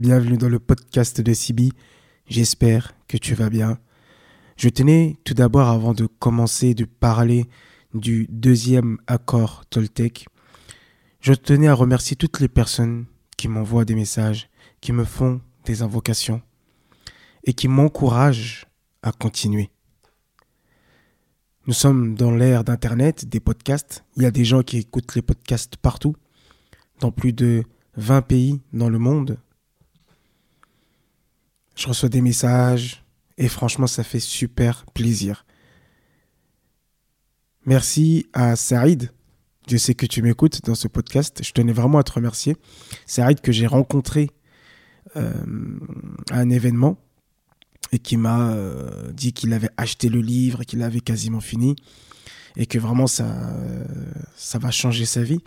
Bienvenue dans le podcast de Sibi. J'espère que tu vas bien. Je tenais tout d'abord, avant de commencer de parler du deuxième accord Toltec, je tenais à remercier toutes les personnes qui m'envoient des messages, qui me font des invocations et qui m'encouragent à continuer. Nous sommes dans l'ère d'Internet, des podcasts. Il y a des gens qui écoutent les podcasts partout, dans plus de 20 pays dans le monde je reçois des messages et franchement, ça fait super plaisir. Merci à Saïd. Je sais que tu m'écoutes dans ce podcast. Je tenais vraiment à te remercier. Saïd que j'ai rencontré euh, à un événement et qui m'a euh, dit qu'il avait acheté le livre qu'il avait quasiment fini et que vraiment ça, ça va changer sa vie.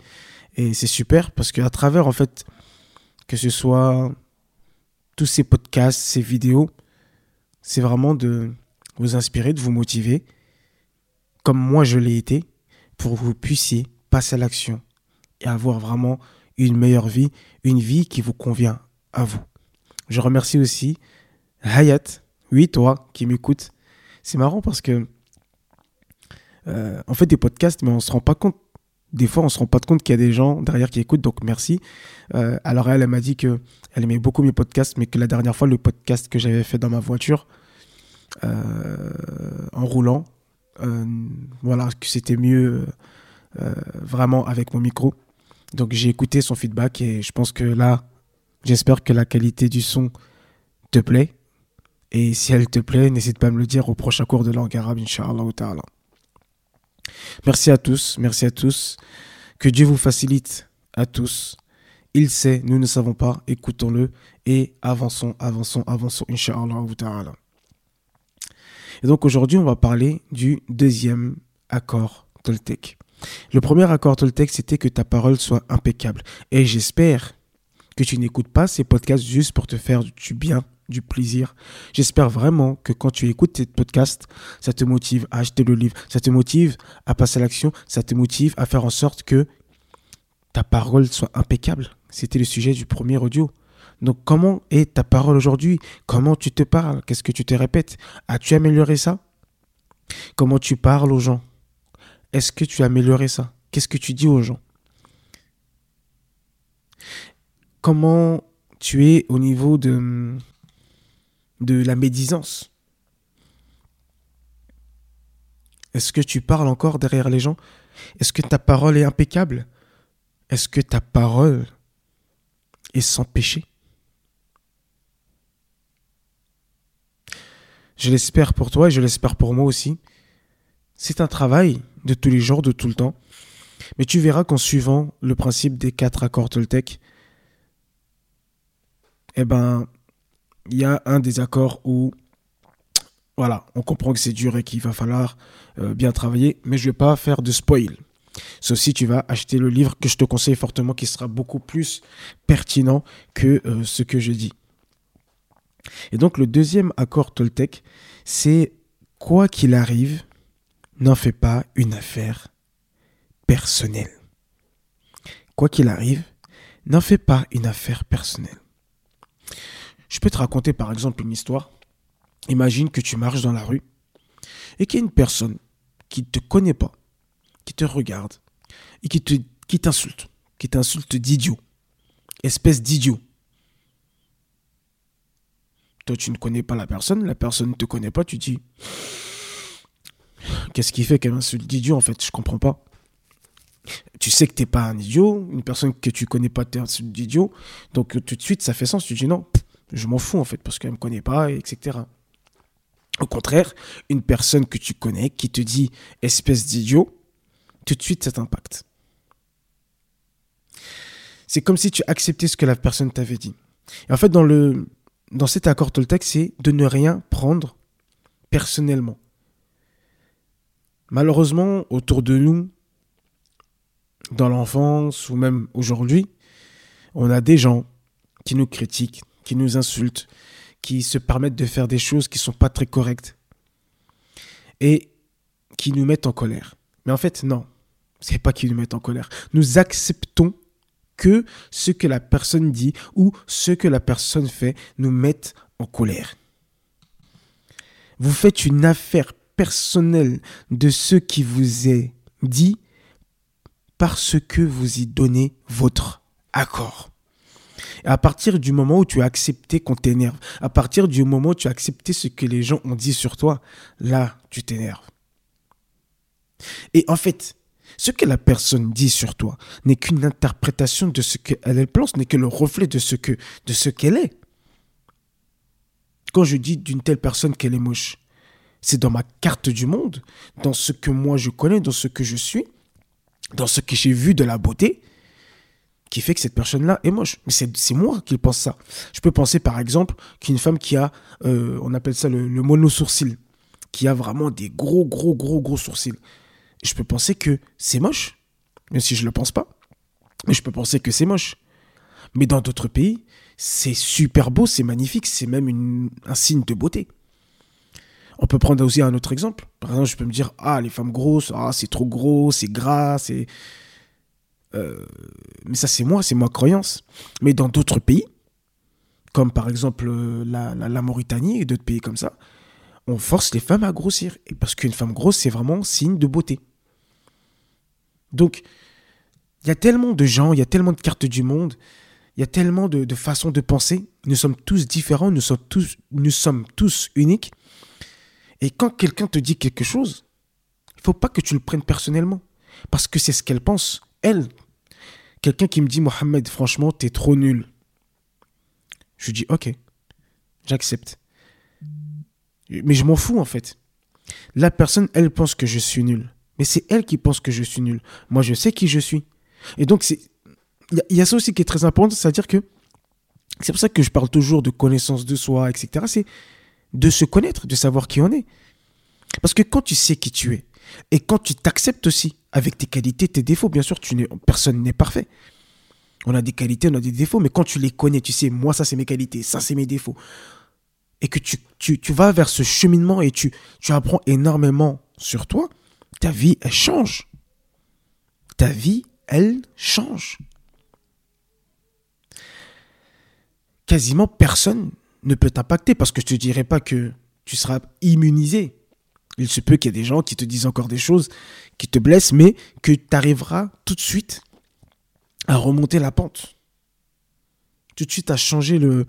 Et c'est super parce qu'à travers, en fait, que ce soit tous ces podcasts, ces vidéos, c'est vraiment de vous inspirer, de vous motiver, comme moi je l'ai été, pour que vous puissiez passer à l'action et avoir vraiment une meilleure vie, une vie qui vous convient à vous. Je remercie aussi Hayat, oui toi qui m'écoutes. C'est marrant parce que euh, on fait des podcasts, mais on se rend pas compte des fois, on se rend pas compte qu'il y a des gens derrière qui écoutent, donc merci. Euh, alors elle, elle m'a dit que elle aimait beaucoup mes podcasts, mais que la dernière fois, le podcast que j'avais fait dans ma voiture, euh, en roulant, euh, voilà, que c'était mieux vraiment avec mon micro. Donc j'ai écouté son feedback et je pense que là, j'espère que la qualité du son te plaît. Et si elle te plaît, n'hésite pas à me le dire au prochain cours de langue arabe, Inch'Allah ta'ala. Merci à tous, merci à tous. Que Dieu vous facilite à tous. Il sait, nous ne savons pas, écoutons-le et avançons, avançons, avançons, Inch'Allah Et donc aujourd'hui, on va parler du deuxième accord Toltec. Le premier accord Toltec, c'était que ta parole soit impeccable. Et j'espère que tu n'écoutes pas ces podcasts juste pour te faire du bien du plaisir. J'espère vraiment que quand tu écoutes ces podcasts, ça te motive à acheter le livre, ça te motive à passer à l'action, ça te motive à faire en sorte que ta parole soit impeccable. C'était le sujet du premier audio. Donc comment est ta parole aujourd'hui? Comment tu te parles? Qu'est-ce que tu te répètes? As-tu amélioré ça? Comment tu parles aux gens? Est-ce que tu as amélioré ça? Qu'est-ce que tu dis aux gens? Comment tu es au niveau de de la médisance Est-ce que tu parles encore derrière les gens? Est-ce que ta parole est impeccable? Est-ce que ta parole est sans péché? Je l'espère pour toi et je l'espère pour moi aussi. C'est un travail de tous les jours, de tout le temps. Mais tu verras qu'en suivant le principe des quatre accords Toltec, eh ben, il y a un des accords où voilà, on comprend que c'est dur et qu'il va falloir euh, bien travailler, mais je ne vais pas faire de spoil. Sauf si tu vas acheter le livre que je te conseille fortement, qui sera beaucoup plus pertinent que euh, ce que je dis. Et donc le deuxième accord Toltec, c'est quoi qu'il arrive, n'en fais pas une affaire personnelle. Quoi qu'il arrive, n'en fais pas une affaire personnelle. Je peux te raconter par exemple une histoire. Imagine que tu marches dans la rue et qu'il y a une personne qui ne te connaît pas, qui te regarde et qui te qui t'insulte, qui t'insulte d'idiot. Espèce d'idiot. Toi, tu ne connais pas la personne, la personne ne te connaît pas, tu dis Qu'est-ce qui fait qu'elle m'insulte d'idiot en fait? Je comprends pas. Tu sais que tu n'es pas un idiot, une personne que tu connais pas t'insulte d'idiot, donc tout de suite ça fait sens. Tu dis non, je m'en fous en fait parce qu'elle ne me connaît pas, etc. Au contraire, une personne que tu connais qui te dit espèce d'idiot, tout de suite ça t'impacte. C'est comme si tu acceptais ce que la personne t'avait dit. En fait, dans, le, dans cet accord Toltec, c'est de ne rien prendre personnellement. Malheureusement, autour de nous, dans l'enfance ou même aujourd'hui, on a des gens qui nous critiquent, qui nous insultent, qui se permettent de faire des choses qui ne sont pas très correctes et qui nous mettent en colère. Mais en fait, non, c'est pas qu'ils nous mettent en colère. Nous acceptons que ce que la personne dit ou ce que la personne fait nous mette en colère. Vous faites une affaire personnelle de ce qui vous est dit parce que vous y donnez votre accord. Et à partir du moment où tu as accepté qu'on t'énerve, à partir du moment où tu as accepté ce que les gens ont dit sur toi, là, tu t'énerves. Et en fait, ce que la personne dit sur toi n'est qu'une interprétation de ce qu'elle pense, n'est que le reflet de ce de ce qu'elle est. Quand je dis d'une telle personne qu'elle est moche, c'est dans ma carte du monde, dans ce que moi je connais, dans ce que je suis, dans ce que j'ai vu de la beauté, qui fait que cette personne-là est moche. Mais c'est moi qui pense ça. Je peux penser par exemple qu'une femme qui a, euh, on appelle ça le, mono-sourcil, qui a vraiment des gros, gros, gros, gros sourcils. Je peux penser que c'est moche, même si je ne le pense pas. Mais je peux penser que c'est moche. Mais dans d'autres pays, c'est super beau, c'est magnifique, c'est même un signe de beauté. On peut prendre aussi un autre exemple. Par exemple, je peux me dire, ah, les femmes grosses, ah, c'est trop gros, c'est gras, c'est... Euh, mais ça, c'est moi, c'est ma croyance. Mais dans d'autres pays, comme par exemple euh, la, Mauritanie et d'autres pays comme ça, on force les femmes à grossir. Et parce qu'une femme grosse, c'est vraiment signe de beauté. Donc, il y a tellement de gens, il y a tellement de cartes du monde, il y a tellement de, de, façons de penser. Nous sommes tous différents, nous sommes tous, nous sommes tous uniques. Et quand quelqu'un te dit quelque chose, il faut pas que tu le prennes personnellement. Parce que c'est ce qu'elle pense. Elle, quelqu'un qui me dit, Mohamed, franchement, tu es trop nul. Je lui dis, ok, j'accepte. Mais je m'en fous en fait. La personne, elle pense que je suis nul. Mais c'est elle qui pense que je suis nul. Moi, je sais qui je suis. Et donc, il y, a ça aussi qui est très important, c'est-à-dire que c'est pour ça que je parle toujours de connaissance de soi, etc. C'est de se connaître, de savoir qui on est. Parce que quand tu sais qui tu es, et quand tu t'acceptes aussi, avec tes qualités, tes défauts, bien sûr, personne n'est parfait. On a des qualités, on a des défauts, mais quand tu les connais, tu sais, moi, ça c'est mes qualités, ça c'est mes défauts. Et que tu, tu, tu, vas vers ce cheminement et tu, tu apprends énormément sur toi, ta vie, elle change. Ta vie, elle change. Quasiment personne ne peut t'impacter parce que je te dirais pas que tu seras immunisé. Il se peut qu'il y ait des gens qui te disent encore des choses qui te blessent, mais que tu arriveras tout de suite à remonter la pente. Tout de suite à changer le,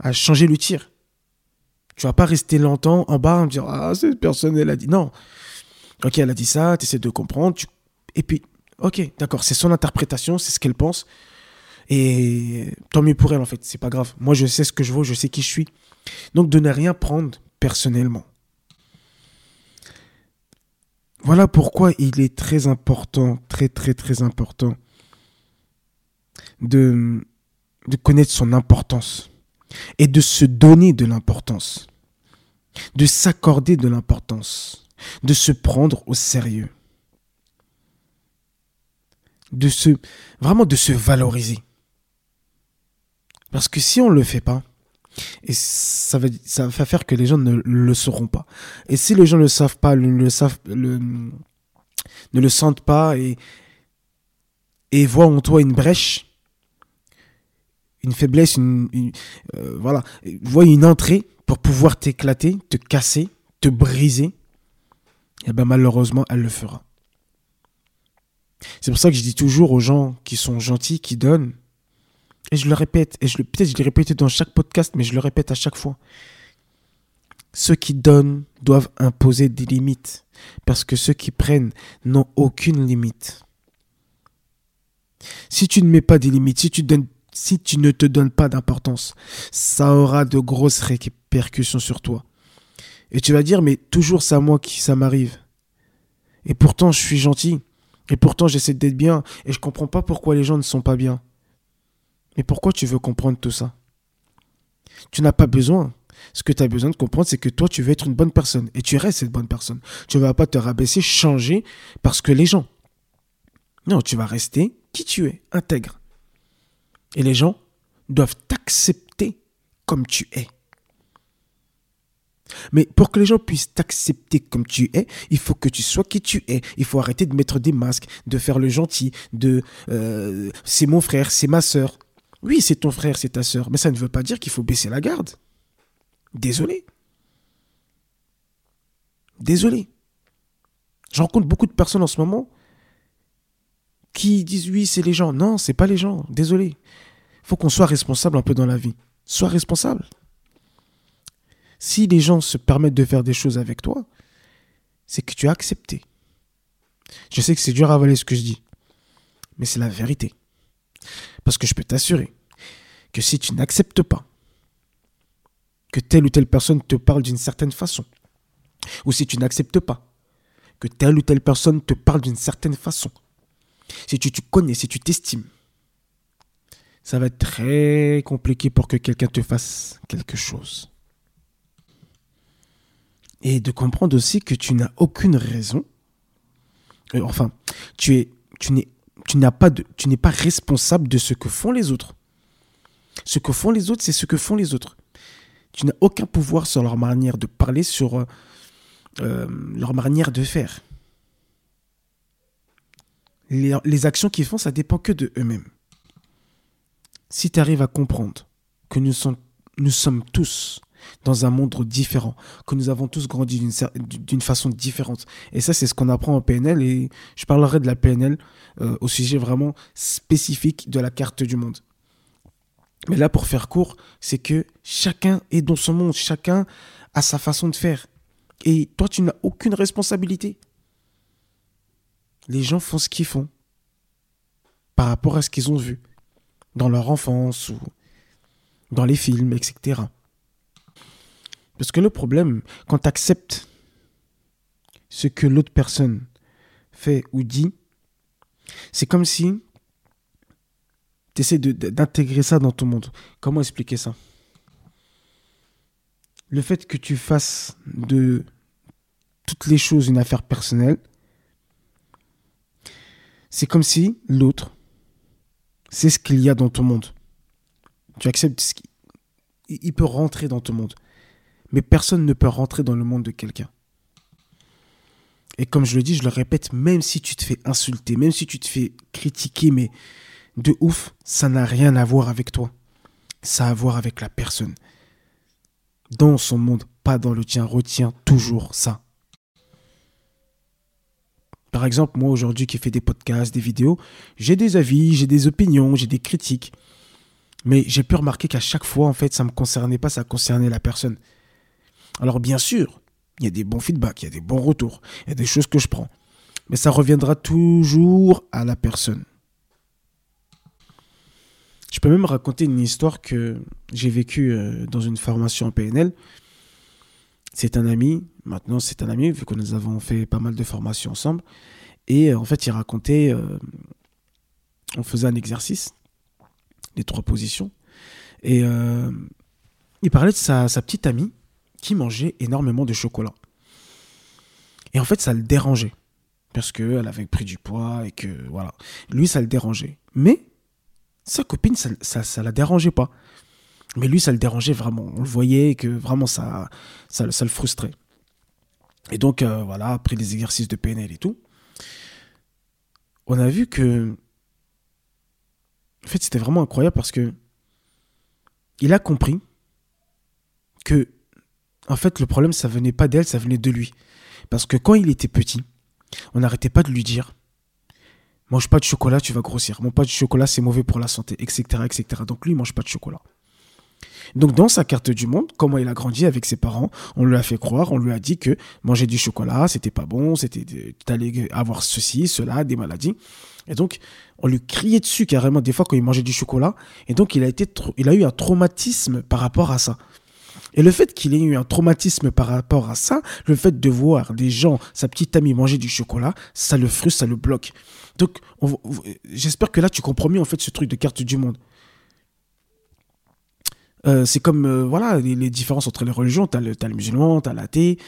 à changer le tir. Tu vas pas rester longtemps en bas et me dire Ah, cette personne, elle a dit. Non, ok, elle a dit ça, tu essaies de comprendre. Et puis, ok, d'accord, c'est son interprétation, c'est ce qu'elle pense. Et tant mieux pour elle, en fait, c'est pas grave. Moi, je sais ce que je vaux, je sais qui je suis. Donc, de ne rien prendre personnellement. Voilà pourquoi il est très important, très très très important, de, de connaître son importance et de se donner de l'importance, de s'accorder de l'importance de se prendre au sérieux, de se vraiment de se valoriser. Parce que si on ne le fait pas, et ça va, faire que les gens ne le sauront pas. Et si les gens ne le savent pas, ne le, savent, ne le sentent pas et, et voient en toi une brèche, une faiblesse, une, euh, voilà, voient une entrée pour pouvoir t'éclater, te casser, te briser, et eh ben malheureusement, elle le fera. C'est pour ça que je dis toujours aux gens qui sont gentils, qui donnent, et je le répète, et je peut-être je l'ai répété dans chaque podcast, mais je le répète à chaque fois. Ceux qui donnent doivent imposer des limites, parce que ceux qui prennent n'ont aucune limite. Si tu ne mets pas des limites, si tu, donnes, si tu ne te donnes pas d'importance, ça aura de grosses répercussions sur toi. Et tu vas dire, mais toujours c'est à moi qui ça m'arrive. Et pourtant, je suis gentil. Et pourtant, j'essaie d'être bien. Et je comprends pas pourquoi les gens ne sont pas bien. Mais pourquoi tu veux comprendre tout ça? Tu n'as pas besoin. Ce que tu as besoin de comprendre, c'est que toi, tu veux être une bonne personne. Et tu restes cette bonne personne. Tu ne vas pas te rabaisser, changer parce que les gens. Non, tu vas rester qui tu es, intègre. Et les gens doivent t'accepter comme tu es. Mais pour que les gens puissent t'accepter comme tu es, il faut que tu sois qui tu es. Il faut arrêter de mettre des masques, de faire le gentil, de euh, c'est mon frère, c'est ma sœur. Oui, c'est ton frère, c'est ta sœur, mais ça ne veut pas dire qu'il faut baisser la garde. Désolé. Désolé. Je rencontre beaucoup de personnes en ce moment qui disent oui, c'est les gens. Non, c'est pas les gens. Désolé. Faut qu'on soit responsable un peu dans la vie. Sois responsable. Si les gens se permettent de faire des choses avec toi, c'est que tu as accepté. Je sais que c'est dur à avaler ce que je dis, mais c'est la vérité. Parce que je peux t'assurer que si tu n'acceptes pas que telle ou telle personne te parle d'une certaine façon, ou si tu n'acceptes pas que telle ou telle personne te parle d'une certaine façon, si tu te connais, si tu t'estimes, ça va être très compliqué pour que quelqu'un te fasse quelque chose. Et de comprendre aussi que tu n'as aucune raison. Euh, enfin, tu es, tu n'es, tu n'es pas responsable de ce que font les autres. Ce que font les autres, c'est ce que font les autres. Tu n'as aucun pouvoir sur leur manière de parler, sur euh, leur manière de faire. Les, actions qu'ils font, ça dépend que de eux-mêmes. Si tu arrives à comprendre que nous sommes tous dans un monde différent, que nous avons tous grandi d'une façon différente. Et ça, c'est ce qu'on apprend en PNL, et je parlerai de la PNL euh, au sujet vraiment spécifique de la carte du monde. Mais là, pour faire court, c'est que chacun est dans son monde, chacun a sa façon de faire. Et toi, tu n'as aucune responsabilité. Les gens font ce qu'ils font par rapport à ce qu'ils ont vu dans leur enfance ou dans les films, etc. Parce que le problème, quand tu acceptes ce que l'autre personne fait ou dit, c'est comme si tu essaies d'intégrer ça dans ton monde. Comment expliquer ça? Le fait que tu fasses de toutes les choses une affaire personnelle, c'est comme si l'autre, c'est ce qu'il y a dans ton monde. Tu acceptes ce il peut rentrer dans ton monde. Mais personne ne peut rentrer dans le monde de quelqu'un. Et comme je le dis, je le répète, même si tu te fais insulter, même si tu te fais critiquer, mais de ouf, ça n'a rien à voir avec toi. Ça a à voir avec la personne. Dans son monde, pas dans le tien. Retiens toujours ça. Par exemple, moi aujourd'hui qui fais des podcasts, des vidéos, j'ai des avis, j'ai des opinions, j'ai des critiques. Mais j'ai pu remarquer qu'à chaque fois, en fait, ça ne me concernait pas, ça concernait la personne. Alors bien sûr, il y a des bons feedbacks, il y a des bons retours, il y a des choses que je prends. Mais ça reviendra toujours à la personne. Je peux même raconter une histoire que j'ai vécue euh, dans une formation en PNL. C'est un ami, maintenant c'est un ami, vu que nous avons fait pas mal de formations ensemble. Et euh, en fait, il racontait, euh, on faisait un exercice, les trois positions. Et il parlait de sa, sa petite amie qui mangeait énormément de chocolat. Et en fait, ça le dérangeait. Parce qu'elle avait pris du poids et que, voilà. Lui, ça le dérangeait. Mais sa copine, ça, ça, la dérangeait pas. Mais lui, ça le dérangeait vraiment. On le voyait que vraiment, ça, ça, le frustrait. Et donc, euh, voilà, après les exercices de PNL et tout, on a vu que. En fait, c'était vraiment incroyable parce que. Il a compris que en fait, le problème, ça venait pas d'elle, ça venait de lui. Parce que quand il était petit, on n'arrêtait pas de lui dire mange pas de chocolat, tu vas grossir. Mange pas de chocolat, c'est mauvais pour la santé, etc., etc. Donc lui, il mange pas de chocolat. Donc dans sa carte du monde, comment il a grandi avec ses parents, on lui a fait croire, on lui a dit que manger du chocolat, c'était pas bon, c'était allais avoir ceci, cela, des maladies. Et donc on lui criait dessus carrément des fois quand il mangeait du chocolat. Et donc il a été, il a eu un traumatisme par rapport à ça. Et le fait qu'il ait eu un traumatisme par rapport à ça, le fait de voir des gens, sa petite amie manger du chocolat, ça le frustre, ça le bloque. Donc, j'espère que là, tu comprends en fait ce truc de carte du monde. Euh, c'est comme euh, voilà les, différences entre les religions. T'as le, le musulman, t'as l'athée.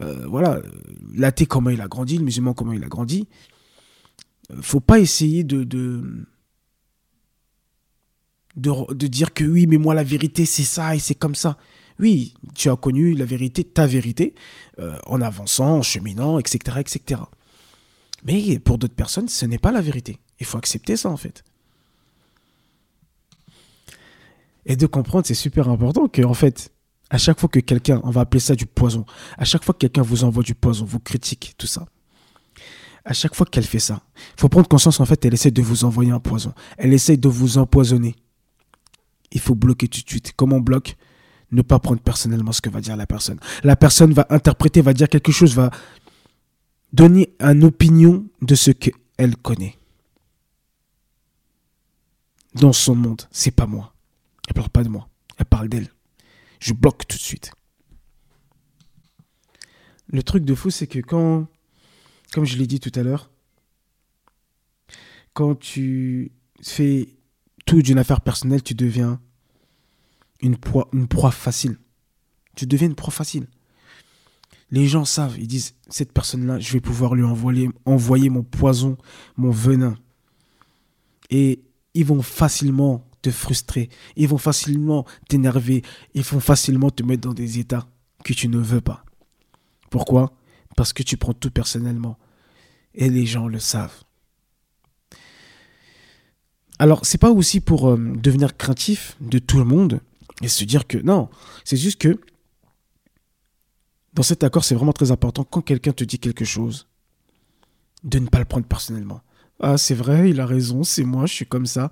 Euh, voilà, l'athée comment il a grandi, le musulman comment il a grandi. Faut pas essayer de, de dire que oui, mais moi la vérité c'est ça et c'est comme ça. Oui, tu as connu la vérité, ta vérité, euh, en avançant, en cheminant, etc., etc. Mais pour d'autres personnes, ce n'est pas la vérité. Il faut accepter ça, en fait. Et de comprendre, c'est super important que, en fait, à chaque fois que quelqu'un, on va appeler ça du poison, à chaque fois que quelqu'un vous envoie du poison, vous critique, tout ça, à chaque fois qu'elle fait ça, il faut prendre conscience, en fait, elle essaie de vous envoyer un poison. Elle essaie de vous empoisonner. Il faut bloquer tout de suite. Comment on bloque? Ne pas prendre personnellement ce que va dire la personne. La personne va interpréter, va dire quelque chose, va donner une opinion de ce qu'elle connaît. Dans son monde, c'est pas moi. Elle parle pas de moi. Elle parle d'elle. Je bloque tout de suite. Le truc de fou, c'est que quand, comme je l'ai dit tout à l'heure, quand tu fais tout d'une affaire personnelle, tu deviens une proie, facile. Tu deviens une proie facile. Les gens savent, ils disent, cette personne-là, je vais pouvoir lui envoyer, envoyer mon poison, mon venin. Et ils vont facilement te frustrer, ils vont facilement t'énerver, ils vont facilement te mettre dans des états que tu ne veux pas. Pourquoi? Parce que tu prends tout personnellement. Et les gens le savent. Alors, c'est pas aussi pour euh, devenir craintif de tout le monde et se dire que non, c'est juste que dans cet accord, c'est vraiment très important quand quelqu'un te dit quelque chose, de ne pas le prendre personnellement. Ah, c'est vrai, il a raison, c'est moi, je suis comme ça.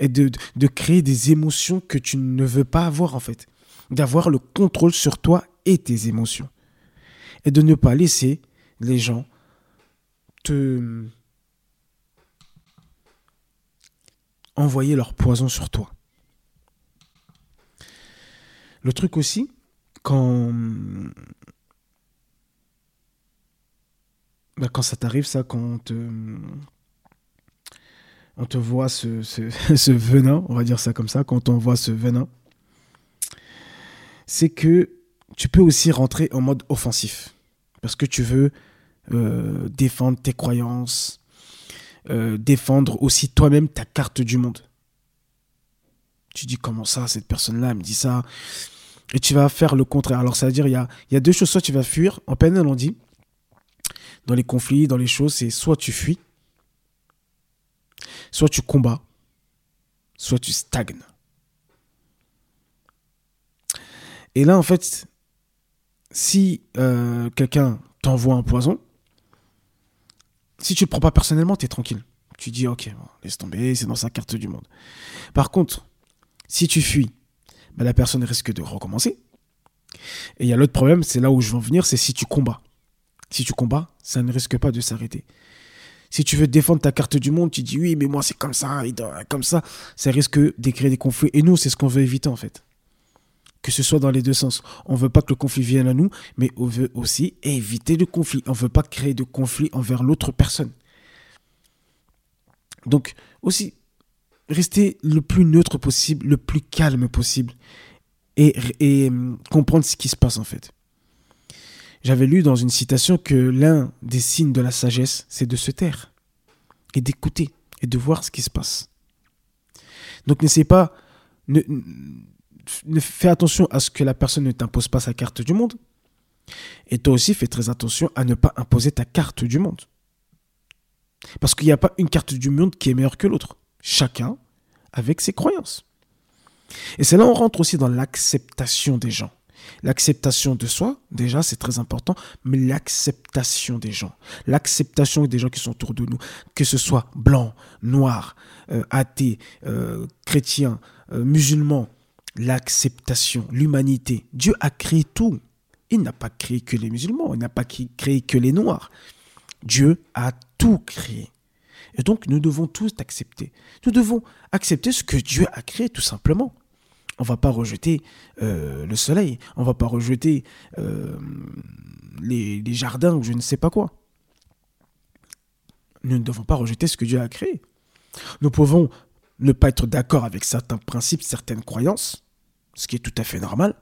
Et de, de créer des émotions que tu ne veux pas avoir, en fait. D'avoir le contrôle sur toi et tes émotions. Et de ne pas laisser les gens te envoyer leur poison sur toi. Le truc aussi, quand bah, quand ça t'arrive, ça, quand on te, voit ce, ce, venin, on va dire ça comme ça, quand on voit ce venin, c'est que tu peux aussi rentrer en mode offensif. Parce que tu veux euh, défendre tes croyances, euh, défendre aussi toi-même ta carte du monde. Tu dis comment ça, cette personne-là me dit ça? Et tu vas faire le contraire. Alors, ça veut dire, il y a, deux choses. Soit tu vas fuir, en peine, on dit, dans les conflits, dans les choses, c'est soit tu fuis, soit tu combats, soit tu stagnes. Et là, en fait, si euh, quelqu'un t'envoie un poison, si tu le prends pas personnellement, tu es tranquille. Tu dis, ok, laisse tomber, c'est dans sa carte du monde. Par contre, si tu fuis, la personne risque de recommencer. Et il y a l'autre problème, c'est là où je veux en venir, c'est si tu combats. Si tu combats, ça ne risque pas de s'arrêter. Si tu veux défendre ta carte du monde, tu dis oui, mais moi c'est comme ça, comme ça, ça risque de créer des conflits. Et nous, c'est ce qu'on veut éviter en fait. Que ce soit dans les deux sens. On ne veut pas que le conflit vienne à nous, mais on veut aussi éviter le conflit. On ne veut pas créer de conflit envers l'autre personne. Donc, aussi, rester le plus neutre possible, le plus calme possible, et, hum, comprendre ce qui se passe en fait. J'avais lu dans une citation que l'un des signes de la sagesse, c'est de se taire et d'écouter et de voir ce qui se passe. Donc n'essaie pas, ne, fais attention à ce que la personne ne t'impose pas sa carte du monde. Et toi aussi, fais très attention à ne pas imposer ta carte du monde. Parce qu'il n'y a pas une carte du monde qui est meilleure que l'autre. Chacun avec ses croyances. Et c'est là où on rentre aussi dans l'acceptation des gens. L'acceptation de soi, déjà, c'est très important, mais l'acceptation des gens. L'acceptation des gens qui sont autour de nous, que ce soit blanc, noir, euh, athée, euh, chrétien, euh, musulman. L'acceptation, l'humanité. Dieu a créé tout. Il n'a pas créé que les musulmans, il n'a pas créé que les noirs. Dieu a tout créé. Et donc, nous devons tous accepter. Nous devons accepter ce que Dieu a créé, tout simplement on va pas rejeter euh, le soleil, on va pas rejeter euh, les, jardins ou je ne sais pas quoi. Nous ne devons pas rejeter ce que Dieu a créé. Nous pouvons ne pas être d'accord avec certains principes, certaines croyances, ce qui est tout à fait normal,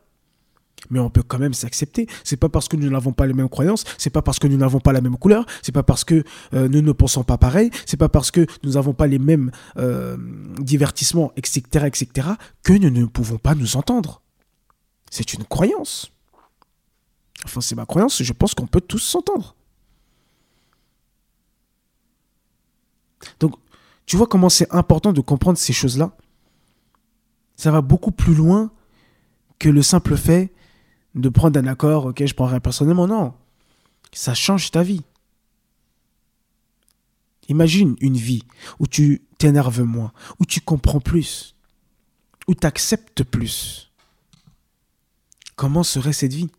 mais on peut quand même s'accepter. C'est pas parce que nous n'avons pas les mêmes croyances, c'est pas parce que nous n'avons pas la même couleur, c'est pas parce que euh, nous ne pensons pas pareil, c'est pas parce que nous n'avons pas les mêmes euh, divertissements, etc., etc., que nous ne pouvons pas nous entendre. C'est une croyance. Enfin, c'est ma croyance, je pense qu'on peut tous s'entendre. Donc, tu vois comment c'est important de comprendre ces choses-là? Ça va beaucoup plus loin que le simple fait de prendre un accord, ok, je prendrai personnellement. Non, ça change ta vie. Imagine une vie où tu t'énerves moins, où tu comprends plus, où tu acceptes plus. Comment serait cette vie?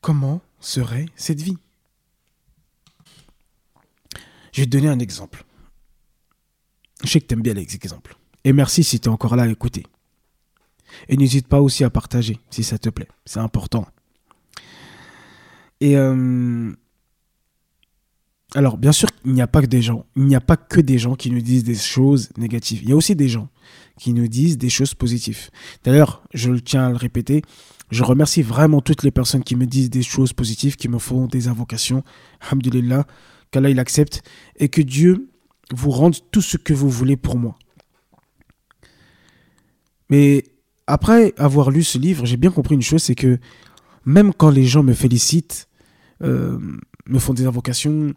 Comment serait cette vie? Je vais te donner un exemple. Je sais que tu aimes bien les exemples. Et merci si tu es encore là à écouter. Et n'hésite pas aussi à partager si ça te plaît. C'est important. Et euh, alors, bien sûr, il n'y a pas que des gens. Il n'y a pas que des gens qui nous disent des choses négatives. Il y a aussi des gens qui nous disent des choses positives. D'ailleurs, je le tiens à le répéter, je remercie vraiment toutes les personnes qui me disent des choses positives, qui me font des invocations. Alhamdulillah, qu'Allah il accepte et que Dieu vous rende tout ce que vous voulez pour moi. Mais après avoir lu ce livre, j'ai bien compris une chose, c'est que même quand les gens me félicitent, euh, me font des invocations,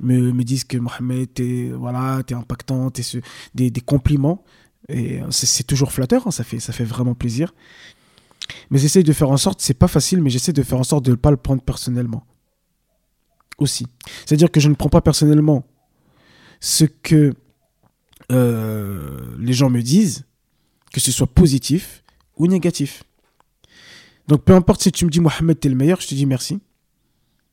me, disent que Mohamed, t'es voilà, es impactant, t'es des, des, compliments, c'est toujours flatteur, hein, ça, fait, ça fait vraiment plaisir. Mais j'essaie de faire en sorte, c'est pas facile, mais j'essaie de faire en sorte de ne pas le prendre personnellement. Aussi. C'est-à-dire que je ne prends pas personnellement ce que euh, les gens me disent, que ce soit positif ou négatif. Donc peu importe si tu me dis Mohamed, t'es le meilleur, je te dis merci.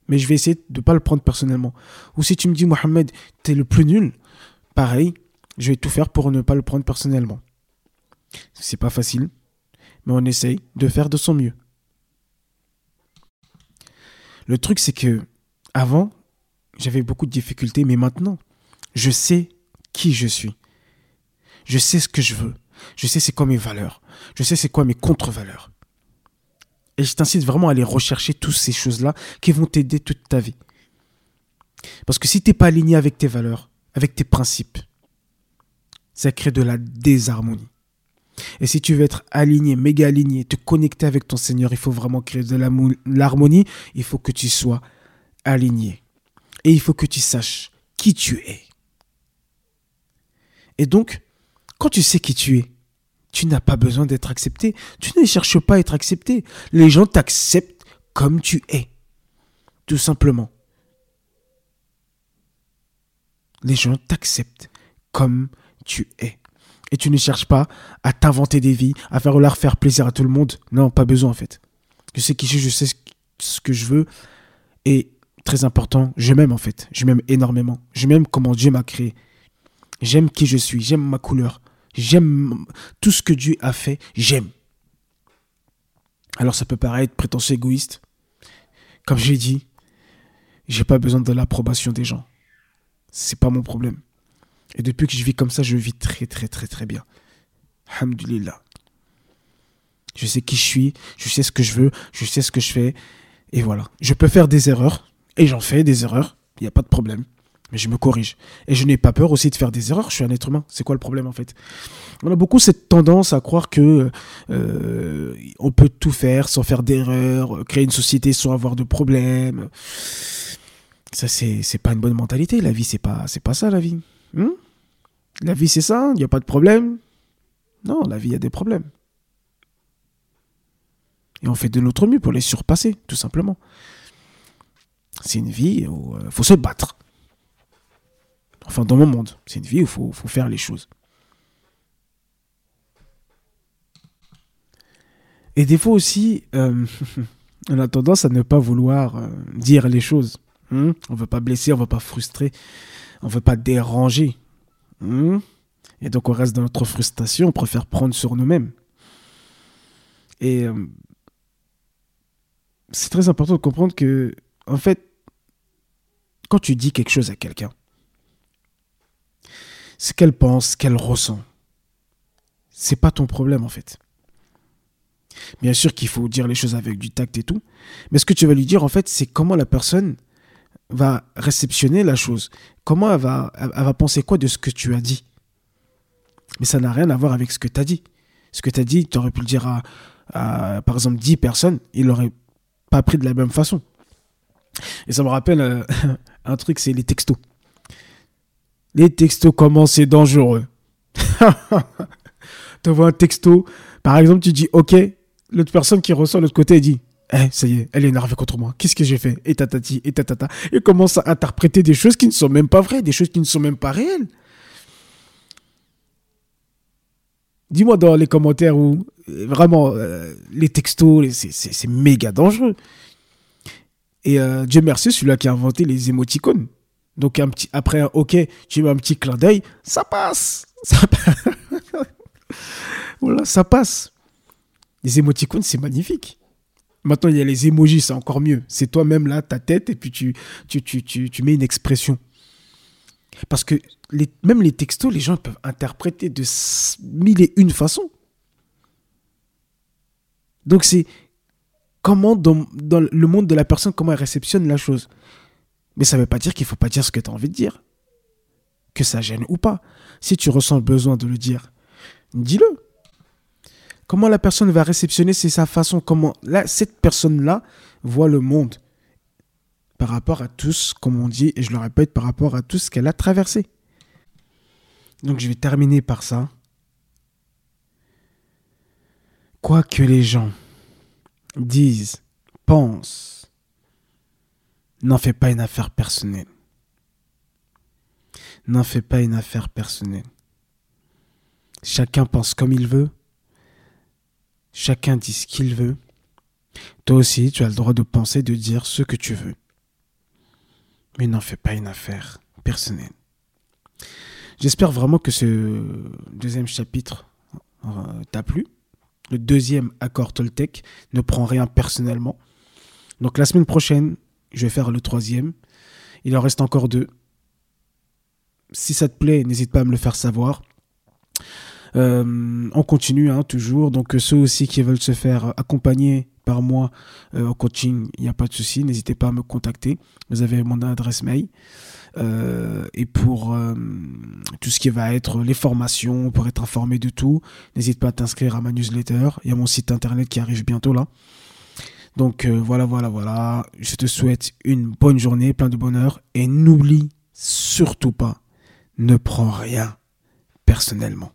Mais je vais essayer de ne pas le prendre personnellement. Ou si tu me dis Mohamed, t'es le plus nul, pareil, je vais tout faire pour ne pas le prendre personnellement. C'est pas facile, mais on essaye de faire de son mieux. Le truc, c'est que avant, j'avais beaucoup de difficultés, mais maintenant, je sais qui je suis. Je sais ce que je veux. Je sais c'est quoi mes valeurs. Je sais c'est quoi mes contre-valeurs. Et je t'incite vraiment à aller rechercher toutes ces choses-là qui vont t'aider toute ta vie. Parce que si tu n'es pas aligné avec tes valeurs, avec tes principes, ça crée de la désharmonie. Et si tu veux être aligné, méga aligné, te connecter avec ton Seigneur, il faut vraiment créer de l'harmonie. Il faut que tu sois aligné. Et il faut que tu saches qui tu es. Et donc, quand tu sais qui tu es, tu n'as pas besoin d'être accepté. Tu ne cherches pas à être accepté. Les gens t'acceptent comme tu es. Tout simplement. Les gens t'acceptent comme tu es. Et tu ne cherches pas à t'inventer des vies, à faire leur faire plaisir à tout le monde. Non, pas besoin en fait. Je sais qui je suis, je sais ce que je veux. Et très important, je m'aime en fait. Je m'aime énormément. Je m'aime comment Dieu m'a créé. J'aime qui je suis, j'aime ma couleur. J'aime tout ce que Dieu a fait, j'aime. Alors ça peut paraître prétentieux égoïste. Comme j'ai dit, j'ai pas besoin de l'approbation des gens. C'est pas mon problème. Et depuis que je vis comme ça, je vis très très très très bien. Alhamdulillah. Je sais qui je suis, je sais ce que je veux, je sais ce que je fais. Et voilà. Je peux faire des erreurs, et j'en fais des erreurs, il n'y a pas de problème. Mais je me corrige. Et je n'ai pas peur aussi de faire des erreurs, je suis un être humain. C'est quoi le problème en fait? On a beaucoup cette tendance à croire que euh, on peut tout faire sans faire d'erreurs, créer une société sans avoir de problèmes. Ça, c'est, pas une bonne mentalité. La vie, c'est pas, pas ça la vie. Hmm? La vie, c'est ça, il n'y a pas de problème. Non, la vie, il y a des problèmes. Et on fait de notre mieux pour les surpasser, tout simplement. C'est une vie où il euh, faut se battre. Enfin, dans mon monde, c'est une vie où il faut, faire les choses. Et des fois aussi, euh, on a tendance à ne pas vouloir euh, dire les choses. Hmm on ne veut pas blesser, on ne veut pas frustrer, on ne veut pas déranger. Hmm? Et donc on reste dans notre frustration, on préfère prendre sur nous-mêmes. Et euh, c'est très important de comprendre que, en fait, quand tu dis quelque chose à quelqu'un, ce qu'elle pense, ce qu'elle ressent, c'est pas ton problème en fait. Bien sûr qu'il faut dire les choses avec du tact et tout, mais ce que tu vas lui dire en fait, c'est comment la personne va réceptionner la chose Comment elle va, penser quoi de ce que tu as dit Mais ça n'a rien à voir avec ce que tu as dit. Ce que tu as dit, tu aurais pu le dire à, par exemple, 10 personnes, il n'aurait pas pris de la même façon. Et ça me rappelle euh, un truc, c'est les textos. Les textos, comment c'est dangereux. tu vois un texto, par exemple, tu dis OK, l'autre personne qui reçoit de l'autre côté dit eh, ça y est, elle est énervée contre moi. Qu'est-ce que j'ai fait? Et tatati, et tatata. Et commence à interpréter des choses qui ne sont même pas vraies, des choses qui ne sont même pas réelles. Dis-moi dans les commentaires où vraiment euh, les textos, c'est méga dangereux. Et euh, Dieu merci, celui-là qui a inventé les émoticônes. Donc un petit, après OK, tu mets un petit clin d'œil, ça passe. Ça voilà, ça passe. Les émoticônes, c'est magnifique. Maintenant, il y a les emojis, c'est encore mieux. C'est toi-même là, ta tête, et puis tu, tu, tu, tu, mets une expression. Parce que même les textos, les gens peuvent interpréter de mille et une façons. Donc c'est comment dans, le monde de la personne, comment elle réceptionne la chose. Mais ça ne veut pas dire qu'il ne faut pas dire ce que tu as envie de dire. Que ça gêne ou pas. Si tu ressens le besoin de le dire, dis-le. Comment la personne va réceptionner, c'est sa façon. Comment cette personne-là voit le monde par rapport à tout ce, comme on dit, et je le répète, par rapport à tout ce qu'elle a traversé. Donc je vais terminer par ça. Quoi que les gens disent, pensent, n'en fais pas une affaire personnelle. N'en fais pas une affaire personnelle. Chacun pense comme il veut. Chacun dit ce qu'il veut. Toi aussi, tu as le droit de penser, de dire ce que tu veux. Mais n'en fais pas une affaire personnelle. J'espère vraiment que ce deuxième chapitre euh, t'a plu. Le deuxième accord Toltec ne prend rien personnellement. Donc la semaine prochaine, je vais faire le troisième. Il en reste encore deux. Si ça te plaît, n'hésite pas à me le faire savoir. Euh, on continue hein, toujours. Donc euh, ceux aussi qui veulent se faire accompagner par moi euh, en coaching, il n'y a pas de souci. N'hésitez pas à me contacter. Vous avez mon adresse mail. et pour tout ce qui va être les formations, pour être informé de tout, n'hésite pas à t'inscrire à ma newsletter. Il y a mon site internet qui arrive bientôt là. Donc voilà, voilà, voilà. Je te souhaite une bonne journée, plein de bonheur. Et n'oublie surtout pas, ne prends rien personnellement.